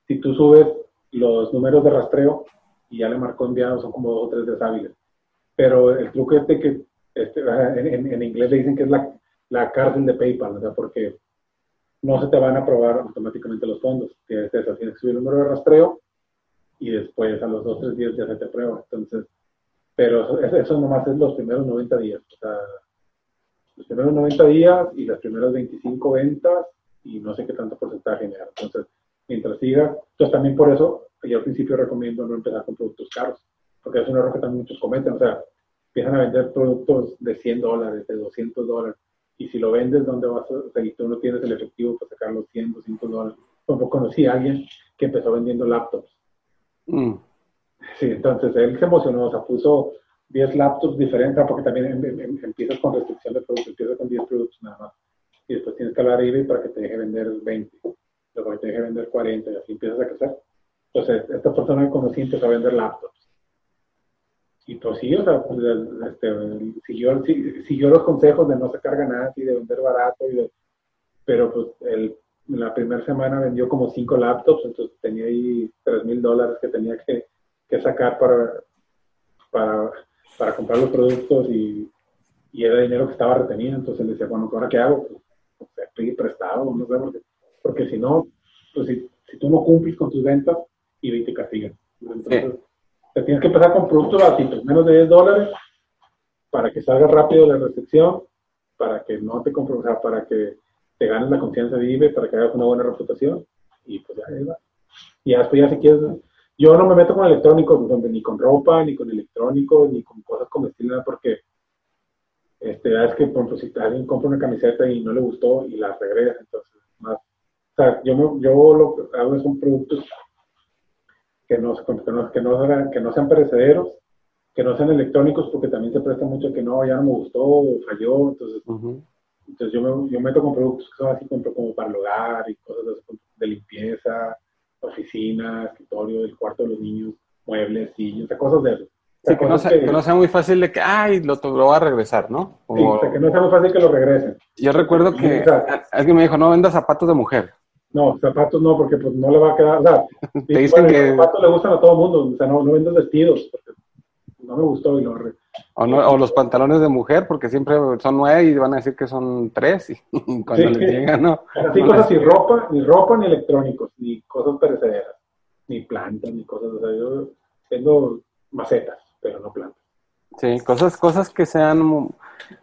si tú subes los números de rastreo y ya le marcó enviado, son como dos o tres días hábiles. Pero el truco es de que este, en, en- inglés le dicen que es la, la cárcel de PayPal, sea, porque no se te van a aprobar automáticamente los fondos. Tienes, eso, tienes que subir el número de rastreo y después a los dos o tres días ya se te aprueba. Entonces, pero eso, eso nomás es los primeros 90 días. O sea, los primeros 90 días y las primeras 25 ventas y no sé qué tanto porcentaje generar. Entonces, mientras siga, entonces también por eso yo al principio recomiendo no empezar con productos caros, porque es un error que también muchos cometen. O sea, empiezan a vender productos de 100 dólares, de 200 dólares, y si lo vendes, ¿dónde vas a, o sea, y tú no tienes el efectivo para sacar los 100, 200 dólares? Como conocí a alguien que empezó vendiendo laptops. Mm. Sí, entonces él se emocionó, o sea, puso 10 laptops diferentes, porque también em- em- em- empiezas con restricción de productos, empiezas con 10 productos nada más. Y después tienes que hablar a eBay para que te deje vender 20, luego te deje vender 40 y así empiezas a crecer. Entonces, esta persona que conocí empezó a vender laptops. Y pues sí, o sea, pues, el- este, siguió, si- siguió los consejos de no sacar ganancias y de vender barato, y de- pero pues en la primera semana vendió como 5 laptops, entonces tenía ahí 3 mil dólares que tenía que, que sacar para, para, para comprar los productos y, y era dinero que estaba retenido, entonces él decía, bueno, ¿ahora qué hago? Pues, pedir prestado, no sé, porque, porque si no, pues si, si tú no cumples con tus ventas, y te castigan. Entonces, te tienes que empezar con productos baratos, menos de 10 dólares, para que salga rápido la recepción, para que no te sea, para que te ganes la confianza de eBay, para que hagas una buena reputación, y pues ya, va. Y ya después ya si quieres, yo no me meto con electrónicos, donde ni con ropa, ni con electrónicos, ni con cosas comestibles, nada, porque este, es que, por ejemplo, si alguien compra una camiseta y no le gustó y la regresa, entonces, más, sea, yo, me- yo lo que hago son productos que no, que no, que no, sean- que no sean perecederos, que no sean electrónicos, porque también se presta mucho que no, ya no me gustó, o falló, entonces, Ujú. entonces yo me, yo meto con productos que son así como, como para el hogar y cosas de, limpieza, oficina, escritorio, el cuarto de los niños, muebles, sillas, o cosas de eso. O sea, Sí, que no, sea, que no sea muy fácil de que, ay, lo, lo va a regresar, ¿no? sí, O- o sea, que no sea muy fácil que lo regresen. yo recuerdo que O alguien me dijo, no vendas zapatos de mujer. No, zapatos no, porque pues no le va a quedar, o sea, Te dicen bueno, que- los zapatos le gustan a todo el mundo, o sea, no, no vendas vestidos, porque no me gustó y lo re- O, no- o los pantalones de mujer, porque siempre son nueve y van a decir que son tres. Y cuando Sí. les llega, no. Así no cosas les- ni ropa, ni ropa, ni electrónicos, ni cosas perecederas, ni plantas, ni cosas, o sea, yo tengo macetas, pero no plantas. Sí, cosas, cosas que sean,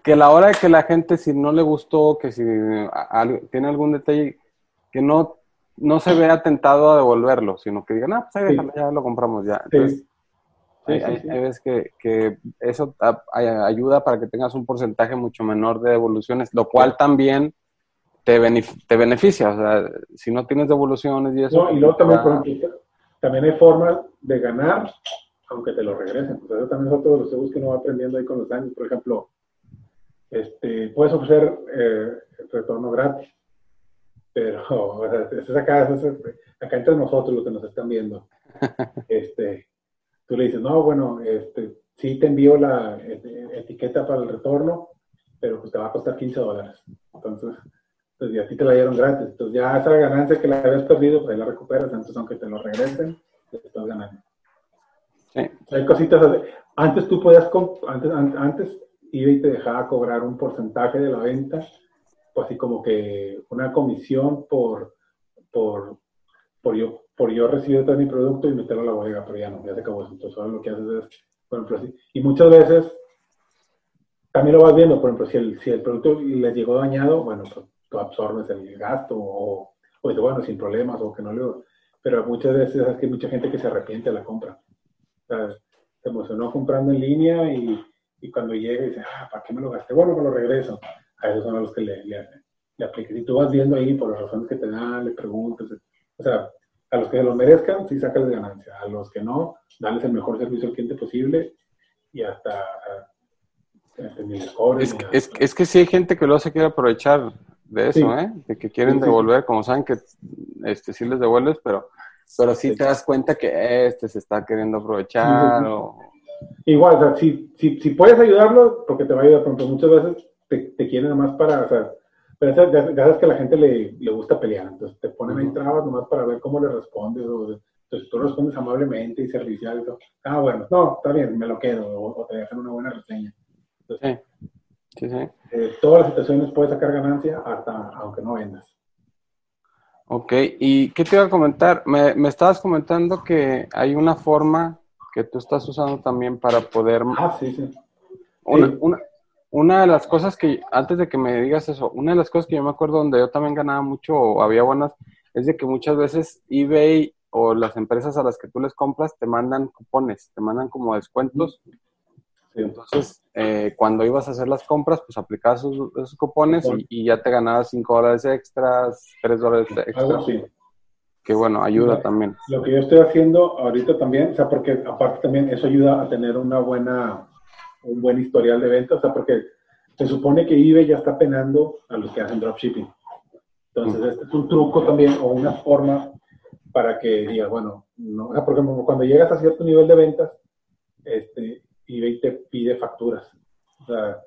que a la hora de que la gente, si no le gustó, que si a- tiene algún detalle, que no, no se vea tentado a devolverlo, sino que digan, ah, pues ahí Sí. déjalo, ya lo compramos ya. Sí. Entonces, Sí, sí, hay- sí. hay veces que, que eso a- ay- ayuda para que tengas un porcentaje mucho menor de devoluciones, lo cual también te, benef- te beneficia. O sea, si no tienes devoluciones y eso. No, y luego también, ya- por ejemplo, también hay formas de ganar aunque te lo regresen. O sea, eso también es otro de los seguros que uno va aprendiendo ahí con los años. Por ejemplo, este, puedes ofrecer eh, retorno gratis, pero o sea, eso es acá, eso es acá entre nosotros los que nos están viendo. Este, tú le dices, no, bueno, este, sí te envío la este, etiqueta para el retorno, pero pues te va a costar 15 dólares. Entonces, pues, y a ti te la dieron gratis. Entonces, ya esa ganancia que la habías perdido, pues ahí la recuperas. Entonces, aunque te lo regresen, te estás ganando. Sí. Hay cositas así. Antes tú podías, antes, an- antes eBay te dejaba cobrar un porcentaje de la venta, pues así como que una comisión por, por, por yo, por yo recibir todo mi producto y meterlo a la bodega, pero ya no, ya se acabó eso. Entonces ahora lo que haces es, por ejemplo, así. Y muchas veces también lo vas viendo, por ejemplo, si el, si el producto les llegó dañado, bueno, pues tú absorbes el gasto o, bueno, sin problemas, o que no le... pero muchas veces es que hay mucha gente que se arrepiente de la compra. Se emocionó comprando en línea y, y cuando llega dice, ah, ¿para qué me lo gasté? Bueno, me lo regreso. A esos son a los que le, le, le apliquen. Si tú vas viendo ahí por las razones que te dan, le preguntas, o sea, a los que lo merezcan, sí sácales ganancia. A los que no, dales el mejor servicio al cliente posible y hasta, hasta ni mejor. Es, es, es, que sí hay gente que lo se quiere aprovechar de eso, sí. ¿eh? De que quieren sí, devolver, como saben que este, sí les devuelves, pero, pero sí te das cuenta que este se está queriendo aprovechar o... Igual, o sea, si, si, si, puedes ayudarlo, porque te va a ayudar, porque muchas veces te, te quieren nomás para, o sea, pero ya, ya sabes que a la gente le, le, gusta pelear, entonces te ponen ahí trabas nomás para ver cómo le respondes, o, entonces tú respondes amablemente y servicial y todo. Ah, bueno, no, está bien, me lo quedo, o, o te dejan una buena reseña. Entonces, sí. Sí, sí. Eh, todas las situaciones puedes sacar ganancia hasta aunque no vendas. Ok, ¿y qué te iba a comentar? Me, me estabas comentando que hay una forma que tú estás usando también para poder... Ah, sí, sí. Una, sí. una, una de las cosas que, antes de que me digas eso, una de las cosas que yo me acuerdo donde yo también ganaba mucho o había buenas, es de que muchas veces eBay o las empresas a las que tú les compras te mandan cupones, te mandan como descuentos. Sí. Entonces, eh, cuando ibas a hacer las compras, pues aplicabas esos, esos cupones y, y, ya te ganabas 5 dólares extras, 3 dólares extras. Que bueno, ayuda también. Lo que yo estoy haciendo ahorita también, o sea, porque aparte también eso ayuda a tener una buena un buen historial de ventas, o sea, porque se supone que eBay ya está penando a los que hacen dropshipping. Entonces, mm. este es un truco también o una forma para que digas, bueno, no, o sea, porque cuando llegas a cierto nivel de ventas, este, eBay te pide facturas. O sea,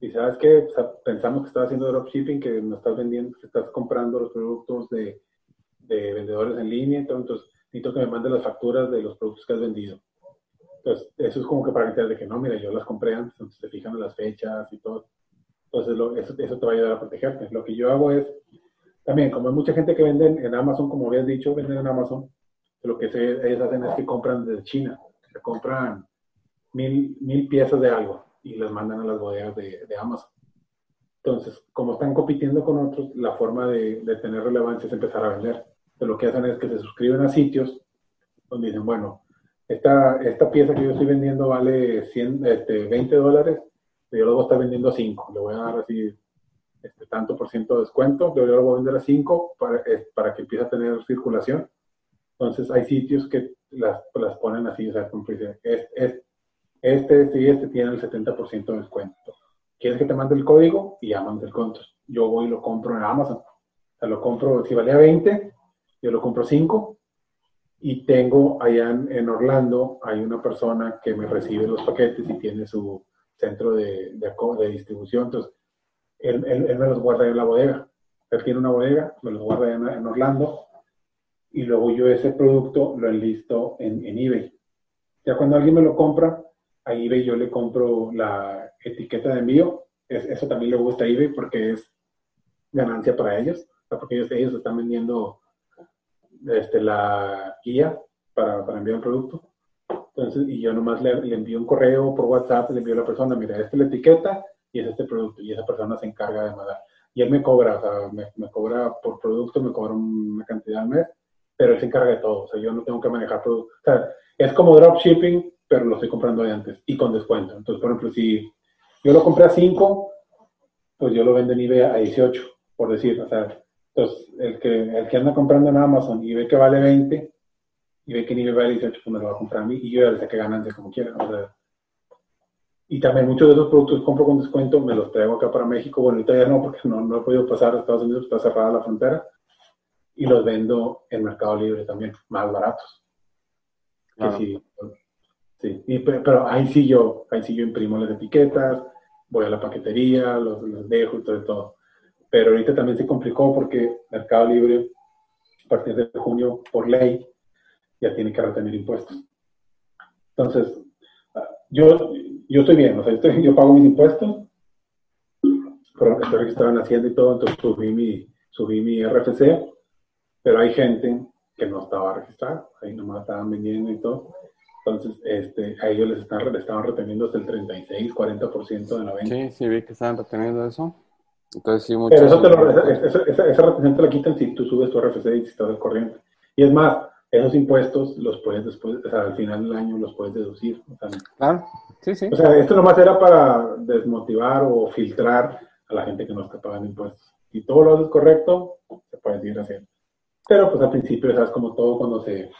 y sabes que o sea, pensamos que estás haciendo dropshipping, que no estás vendiendo, que estás comprando los productos de, de vendedores en línea, entonces necesito que me mandes las facturas de los productos que has vendido. Entonces, eso es como que para que de que no, mira, yo las compré antes, entonces te fijan las fechas y todo. Entonces, lo, eso, eso, te va a ayudar a protegerte. Lo que yo hago es, también, como hay mucha gente que vende en Amazon, como habías dicho, venden en Amazon, lo que se, ellos hacen es que compran desde China. Se compran mil, mil piezas de algo y las mandan a las bodegas de, de Amazon. Entonces, como están compitiendo con otros, la forma de, de, tener relevancia es empezar a vender. Entonces, lo que hacen es que se suscriben a sitios donde dicen, bueno, esta, esta pieza que yo estoy vendiendo vale 100, este, 20 dólares, yo lo voy a estar vendiendo a 5, le voy a dar así este, tanto por ciento de descuento, yo lo voy a vender a 5 para, para que empiece a tener circulación. Entonces hay sitios que las, las ponen así, o sea, como dice, este, este, este y este tienen el 70% de descuento. ¿Quieres que te mande el código? Y ya mande el conto. Yo voy y lo compro en Amazon. O sea, lo compro, si valía 20, yo lo compro 5 y tengo allá en, en, Orlando, hay una persona que me recibe los paquetes y tiene su centro de, de, de distribución. Entonces, él, él, él, me los guarda en la bodega. Él tiene una bodega, me los guarda en, en Orlando y luego yo ese producto lo enlisto en, en eBay. Ya cuando alguien me lo compra, a eBay yo le compro la etiqueta de envío. Es, eso también le gusta a eBay porque es ganancia para ellos, porque ellos, ellos están vendiendo este, la guía para, para, enviar el producto. Entonces, y yo nomás le, le, envío un correo por WhatsApp, le envío a la persona, mira, esta es la etiqueta y es este producto, y esa persona se encarga de mandar. Y él me cobra, o sea, me, me cobra por producto, me cobra una cantidad al mes, pero él se encarga de todo, o sea, yo no tengo que manejar producto. O sea, es como dropshipping, pero lo estoy comprando de antes y con descuento. Entonces, por ejemplo, si yo lo compré a 5, pues yo lo vendo en eBay a 18, por decir, o sea, entonces, el que, el que anda comprando en Amazon y ve que vale 20 y ve que ni vale 18, pues me lo va a comprar a mí y yo ya le saqué ganancia como quiera. O sea, y también muchos de esos productos compro con descuento, me los traigo acá para México. Bueno, ahorita ya no, porque no, no he podido pasar a Estados Unidos, está cerrada la frontera. Y los vendo en Mercado Libre también, más baratos. Claro. Sí, sí. Y, pero ahí sí yo, ahí sí yo imprimo las etiquetas, voy a la paquetería, los, los dejo y todo, todo. Pero ahorita también se complicó porque Mercado Libre, a partir de junio, por ley, ya tiene que retener impuestos. Entonces, yo, yo estoy bien, o sea, estoy, yo pago mis impuestos, pero estoy registrado en Hacienda y todo, entonces subí mi, subí mi RFC, pero hay gente que no estaba registrada, ahí nomás estaban vendiendo y todo. Entonces, este, a ellos les, están, les estaban reteniendo hasta el 36, 40% de la venta. Sí, sí, vi que estaban reteniendo eso. Entonces, sí, Pero eso te lo, esa, esa, esa, retención te la quitan si tú subes tu RFC y si estás al corriente. Y es más, esos impuestos los puedes después, o sea, al final del año los puedes deducir. Sea, Claro, sí, sí. o sea, esto nomás era para desmotivar o filtrar a la gente que no está pagando impuestos. Si todo lo haces correcto, se puede seguir haciendo. Pero pues al principio, sabes, como todo cuando se,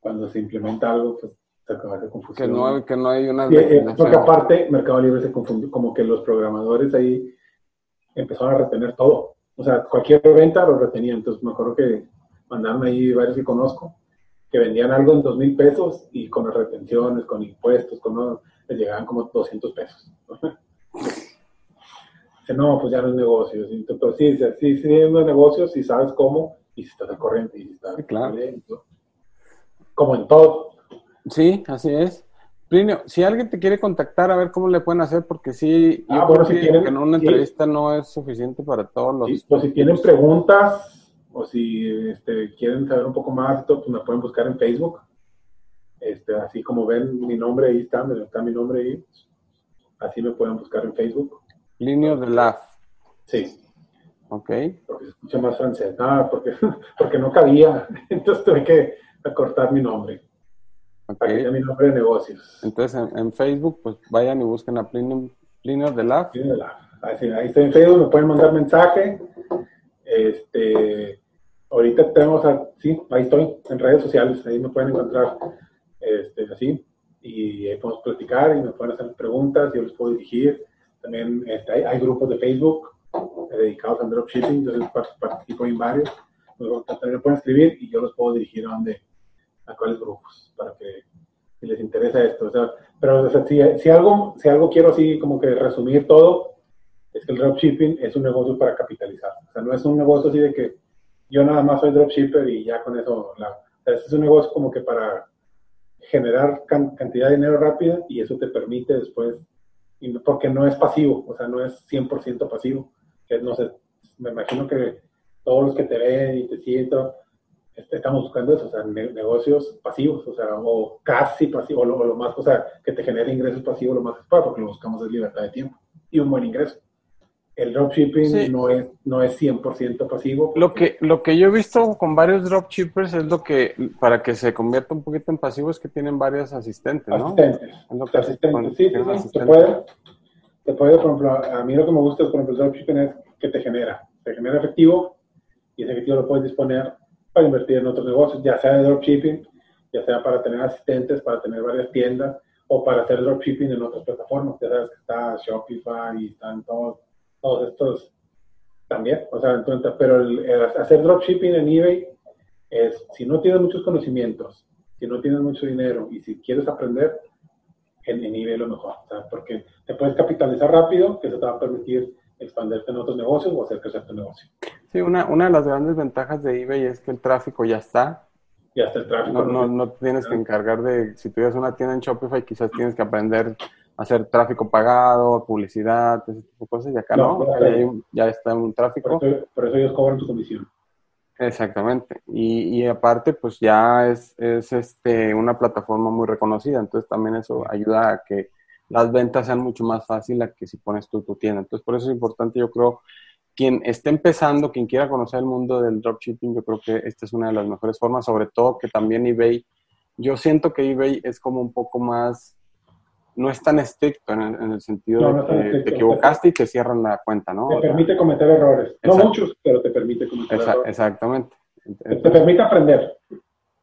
cuando se implementa algo, pues se acaba de Que confusión. no, hay- que no hay una... Sí, eh, porque aparte Mercado Libre se confundió, como que los programadores ahí empezaron a retener todo. O sea, cualquier venta lo retenían. Entonces me acuerdo que mandaron ahí varios que conozco que vendían algo en dos mil pesos y con las retenciones, con impuestos, con no, les llegaban como 200 pesos. Dice, no, pues ya no es negocio. Sí, Pero sí, sí, sí, es un negocio si sabes cómo y si estás al corriente y si estás claro. Como en todo. Sí, así es. Plinio, si alguien te quiere contactar, a ver cómo le pueden hacer, porque sí, yo Ah, creo bueno, si que quieren- en una sí. entrevista no es suficiente para todos los... Sí, pues si tienen preguntas o si este, quieren saber un poco más, pues me pueden buscar en Facebook. Este, así como ven mi nombre, ahí está, está mi nombre ahí. Así me pueden buscar en Facebook. Plinio de LAF, Sí, ¿ok? porque se escucha más francés. Ah, porque, porque no cabía. Entonces tuve que acortar mi nombre. Ok. Para que sea mi nombre de negocios. Entonces en, en Facebook, pues vayan y busquen a Plinio, Plinio de LAF. Sí, de la- Ahí, sí, ahí estoy en Facebook, me pueden mandar mensaje. Este, ahorita tenemos, a- sí, ahí estoy, en redes sociales, ahí me pueden encontrar, este, así, y ahí podemos platicar y me pueden hacer preguntas, yo les puedo dirigir. También este, hay, hay grupos de Facebook eh, dedicados al dropshipping, par- participo en varios. Me pueden escribir y yo los puedo dirigir a donde, a cuáles grupos, para que si les interesa esto. O sea, pero o sea, si, si algo, si algo quiero así como que resumir todo, es que el dropshipping es un negocio para capitalizar. O sea, no es un negocio así de que yo nada más soy dropshipper y ya con eso. La, o sea, es un negocio como que para generar can- cantidad de dinero rápida y eso te permite después, porque no es pasivo, o sea, no es 100% pasivo. Que no sé, me imagino que todos los que te ven y te siguen, estamos buscando eso, o sea, ne- negocios pasivos, o sea, o casi pasivos, o lo, lo más, o sea, que te genere ingresos pasivos lo más pueda, porque lo buscamos es libertad de tiempo y un buen ingreso. El dropshipping Sí. no, es, no es 100% pasivo. Lo que, lo que yo he visto con varios dropshippers es lo que, para que se convierta un poquito en pasivo, es que tienen varios asistentes, ¿no? Asistentes. Es lo que Asistentes, sí, sí, sí, se asistentes. puede, se puede, por ejemplo, a mí lo que me gusta, por ejemplo, el dropshipping es que te genera, te genera efectivo y ese efectivo lo puedes disponer para invertir en otros negocios, ya sea de dropshipping, ya sea para tener asistentes, para tener varias tiendas o para hacer dropshipping en otras plataformas. Ya sabes que está Shopify y están todos, todos estos también. O sea, entonces, pero el, el hacer dropshipping en eBay es, si no tienes muchos conocimientos, si no tienes mucho dinero y si quieres aprender, en, en eBay lo mejor. Sea, porque te puedes capitalizar rápido, que eso te va a permitir expandirte en otros negocios o hacer crecer tu negocio. Sí, una, una de las grandes ventajas de eBay es que el tráfico ya está. Y hasta el tráfico. No, no, no tienes que encargar de, si tuvieras una tienda en Shopify, quizás tienes que aprender a hacer tráfico pagado, publicidad, ese tipo de cosas, y acá no, No, acá no, ya, hay- ya está un por, tráfico. eso, por eso ellos cobran su comisión. Exactamente. Y, y aparte, pues ya es, es este, una plataforma muy reconocida, entonces también eso ayuda a que las ventas sean mucho más fáciles a que si pones tú tu tienda. Entonces, por eso es importante, yo creo, quien esté empezando, quien quiera conocer el mundo del dropshipping, yo creo que esta es una de las mejores formas, sobre todo que también eBay, yo siento que eBay es como un poco más, no es tan estricto en el, en el sentido No, de no que estricto. te equivocaste y te cierran la cuenta, ¿no? Te O sea, permite cometer errores. No muchos, pero te permite cometer esa- errores. exactamente. Te, Entonces, te permite aprender.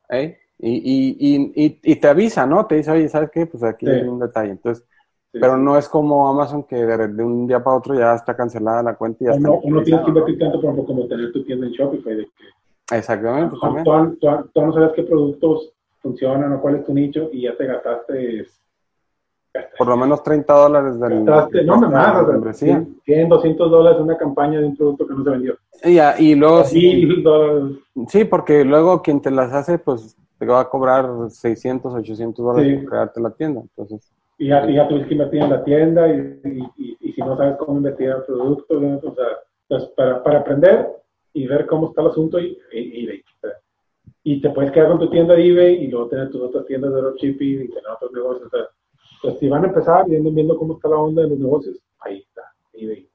¿eh? Y, y, y, y, y te avisa, ¿no? Te dice, oye, ¿sabes qué? Pues aquí Sí. hay un detalle. Entonces, Sí, pero no es como Amazon que de, de un día para otro ya está cancelada la cuenta y ya está. No, uno tienes que invertir tanto, por ejemplo, como tener tu tienda en Shopify. De que. Exactamente, tú, tú- tú- tú no sabes qué productos funcionan o cuál es tu nicho y ya te gastaste. gastaste- Por lo menos 30 dólares del. gastaste no me más, la o sea, membresía. 100, 200 dólares en una campaña de un producto que no se vendió. Y, y luego, sí, 1000 dólares. sí, porque luego quien te las hace, pues te va a cobrar 600, 800 dólares Sí. por crearte la tienda. Entonces, Y ya, y ya tuviste que invertir en la tienda y, y- y- si no sabes cómo investigar el producto, ¿no? o sea, pues para, para aprender y ver cómo está el asunto y, y te puedes quedar con tu tienda de eBay y luego tener tus otras tiendas de dropshipping y tener otros negocios. O sea, pues si van a empezar viendo, viendo cómo está la onda de los negocios, ahí está, eBay.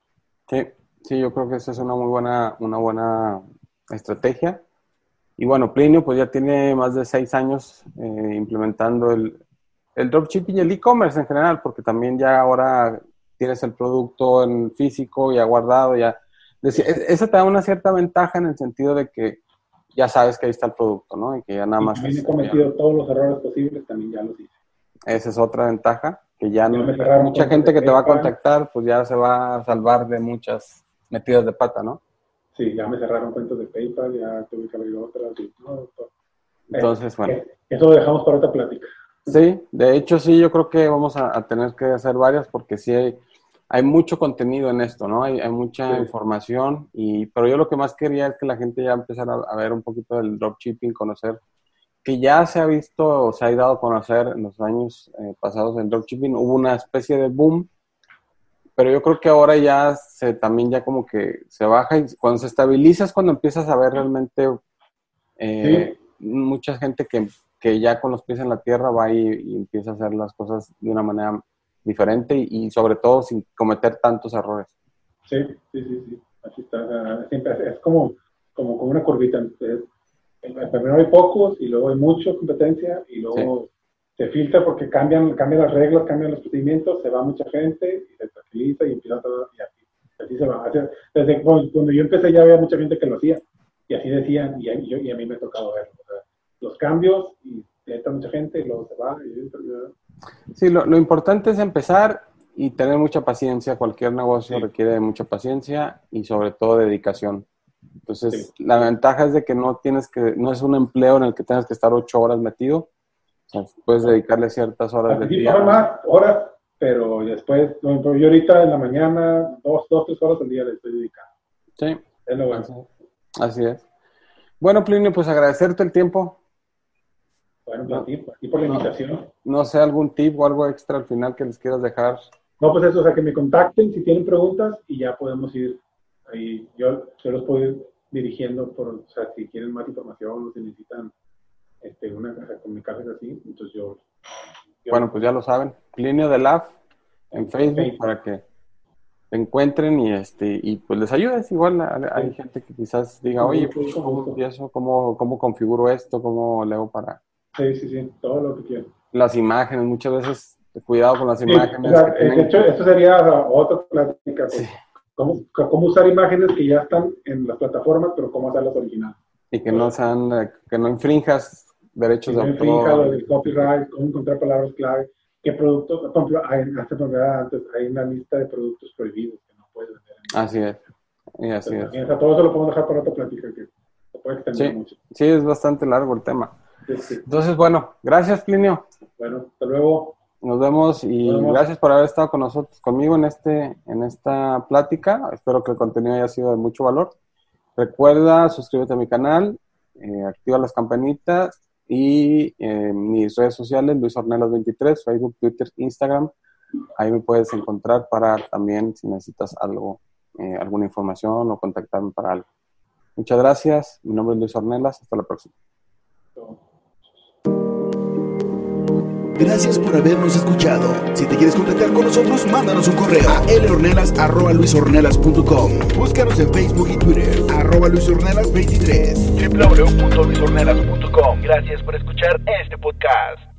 sí, sí, yo creo que esa es una muy buena, una buena estrategia. Y bueno, Plinio pues ya tiene más de seis años eh, implementando el, el dropshipping y el e-commerce en general, porque también ya ahora tienes el producto en físico ya guardado, ya... Eso te da una cierta ventaja en el sentido de que ya sabes que ahí está el producto, ¿no? Y que ya nada más... he cometido todos los errores posibles, también ya los hice. Esa es otra ventaja, que ya no, mucha gente que te va a contactar, pues ya se va a salvar de muchas metidas de pata, ¿no? Sí, ya me cerraron cuentas de PayPal, ya tuve que abrir otras. Entonces, bueno. Eso lo dejamos para otra plática. Sí, de hecho sí, yo creo que vamos a, tener que hacer varias porque sí hay, hay mucho contenido en esto, ¿no? Hay, hay mucha información, y, pero yo lo que más quería es que la gente ya empezara a, ver un poquito del dropshipping, conocer que ya se ha visto o se ha dado a conocer en los años eh, pasados el dropshipping, hubo una especie de boom, pero yo creo que ahora ya se también ya como que se baja y cuando se estabiliza es cuando empiezas a ver realmente eh, mucha gente que que ya con los pies en la tierra va y, empieza a hacer las cosas de una manera diferente y, sobre todo sin cometer tantos errores. Sí, sí, sí, sí. Así está. es como, como, una curvita. Primero hay pocos y luego hay mucha competencia y luego se filtra porque cambian, cambian las reglas, cambian los procedimientos, se va mucha gente y se tranquiliza y empieza todo y así. Así se va. Desde cuando yo empecé ya había mucha gente que lo hacía y así decían y, y a mí me ha tocado verlo los cambios y entra mucha gente y luego se va. Y sí, lo, lo, importante es empezar y tener mucha paciencia. Cualquier negocio requiere mucha paciencia y sobre todo dedicación. Entonces, la ventaja es de que no tienes que, no es un empleo en el que tengas que estar ocho horas metido. O sea, puedes dedicarle ciertas horas de día. más horas, pero después, yo ahorita en la mañana, dos, dos, tres horas al día le estoy dedicando. Sí. Es lo bueno. Así es. Bueno, Plinio, pues agradecerte el tiempo. Bueno, no, y por la invitación. No sé, algún tip o algo extra al final que les quieras dejar. No, pues eso, o sea, que me contacten si tienen preguntas y ya podemos ir ahí. Yo se los puedo ir dirigiendo por, o sea, si quieren más información o si necesitan este, una comunicarse así, entonces yo, Bueno, pues ya lo saben. Plinio de Lab en Facebook para que encuentren y este y pues les ayudes. Igual hay gente que quizás diga, oye, pues, ¿cómo empiezo? ¿Cómo, ¿Cómo configuro esto? ¿Cómo leo para Sí, sí, sí, todo lo que quieran. Las imágenes, muchas veces, cuidado con las imágenes. de hecho, esto sería otra plática. Pues, cómo, cómo, usar imágenes que ya están en las plataformas, pero cómo hacerlas originales. Y que no sean, que no infrinjas derechos de autor. No infrinjas el copyright, cómo encontrar palabras clave, qué productos, por ejemplo, hay, antes, hay una lista de productos prohibidos que no puedes vender. Así es. Y así es. todo eso lo podemos dejar para otra plática que se puede extender sí, mucho. Sí, es bastante largo el tema. Entonces, bueno, gracias, Plinio. Bueno, hasta luego. Nos vemos y gracias por haber estado con nosotros, conmigo en este, en esta plática. Espero que el contenido haya sido de mucho valor. Recuerda suscríbete a mi canal, eh, activa las campanitas y eh, mis redes sociales, Luis Ornelas 23, Facebook, Twitter, Instagram. Ahí me puedes encontrar para también si necesitas algo, eh, alguna información o contactarme para algo. Muchas gracias. Mi nombre es Luis Ornelas. Hasta la próxima. Gracias por habernos escuchado. Si te quieres contactar con nosotros, mándanos un correo a lornelas.luisornelas.com. Búscanos en Facebook y Twitter, arroba luisornelas23. www.luisornelas.com. Gracias por escuchar este podcast.